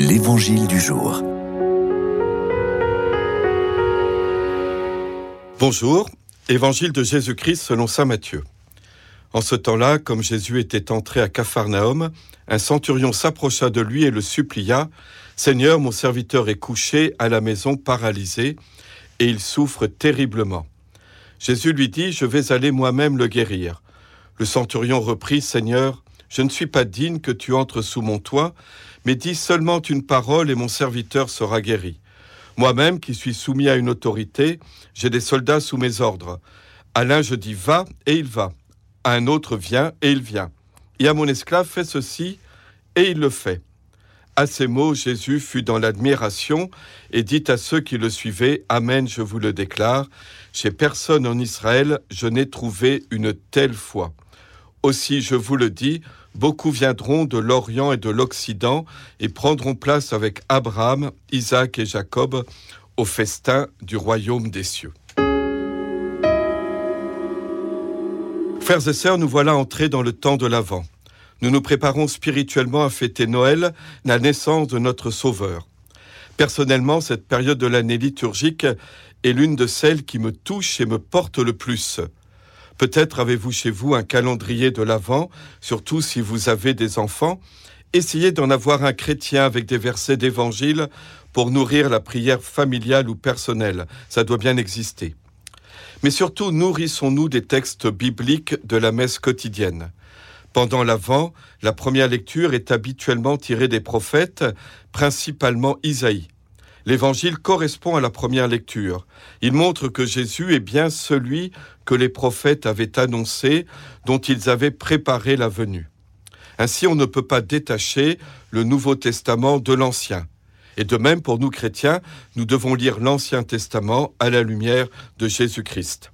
L'Évangile du jour. Bonjour, Évangile de Jésus-Christ selon Saint Matthieu. En ce temps-là, comme Jésus était entré à Capharnaüm, un centurion s'approcha de lui et le supplia Seigneur, mon serviteur est couché à la maison paralysé, et il souffre terriblement. Jésus lui dit Je vais aller moi-même le guérir. Le centurion reprit Seigneur, je ne suis pas digne que tu entres sous mon toit, mais dis seulement une parole et mon serviteur sera guéri. Moi-même, qui suis soumis à une autorité, j'ai des soldats sous mes ordres. À l'un je dis va, et il va. À un autre vient, et il vient. Et à mon esclave fais ceci, et il le fait. À ces mots, Jésus fut dans l'admiration et dit à ceux qui le suivaient, Amen, je vous le déclare, chez personne en Israël je n'ai trouvé une telle foi. Aussi, je vous le dis, beaucoup viendront de l'Orient et de l'Occident et prendront place avec Abraham, Isaac et Jacob au festin du royaume des cieux. Frères et sœurs, nous voilà entrés dans le temps de l'Avent. Nous nous préparons spirituellement à fêter Noël, la naissance de notre Sauveur. Personnellement, cette période de l'année liturgique est l'une de celles qui me touche et me porte le plus. Peut-être avez-vous chez vous un calendrier de l'Avent, surtout si vous avez des enfants. Essayez d'en avoir un chrétien avec des versets d'évangile pour nourrir la prière familiale ou personnelle. Ça doit bien exister. Mais surtout, nourrissons-nous des textes bibliques de la messe quotidienne. Pendant l'Avent, la première lecture est habituellement tirée des prophètes, principalement Isaïe. L'évangile correspond à la première lecture. Il montre que Jésus est bien celui que les prophètes avaient annoncé, dont ils avaient préparé la venue. Ainsi, on ne peut pas détacher le Nouveau Testament de l'Ancien. Et de même, pour nous chrétiens, nous devons lire l'Ancien Testament à la lumière de Jésus-Christ.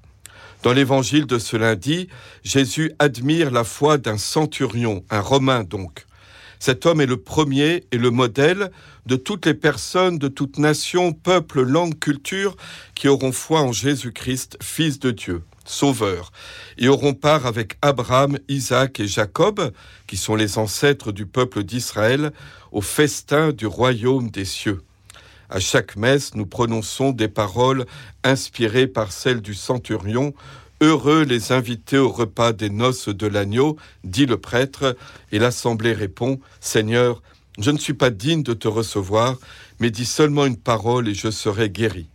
Dans l'évangile de ce lundi, Jésus admire la foi d'un centurion, un Romain donc. Cet homme est le premier et le modèle de toutes les personnes de toute nation, peuple, langue, culture qui auront foi en Jésus-Christ, Fils de Dieu, Sauveur, et auront part avec Abraham, Isaac et Jacob, qui sont les ancêtres du peuple d'Israël, au festin du royaume des cieux. À chaque messe, nous prononçons des paroles inspirées par celles du centurion Heureux les invités au repas des noces de l'agneau, dit le prêtre, et l'assemblée répond, Seigneur, je ne suis pas digne de te recevoir, mais dis seulement une parole et je serai guéri.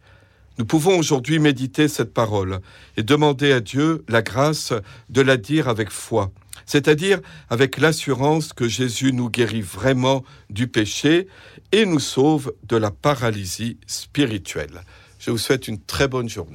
Nous pouvons aujourd'hui méditer cette parole et demander à Dieu la grâce de la dire avec foi, c'est-à-dire avec l'assurance que Jésus nous guérit vraiment du péché et nous sauve de la paralysie spirituelle. Je vous souhaite une très bonne journée.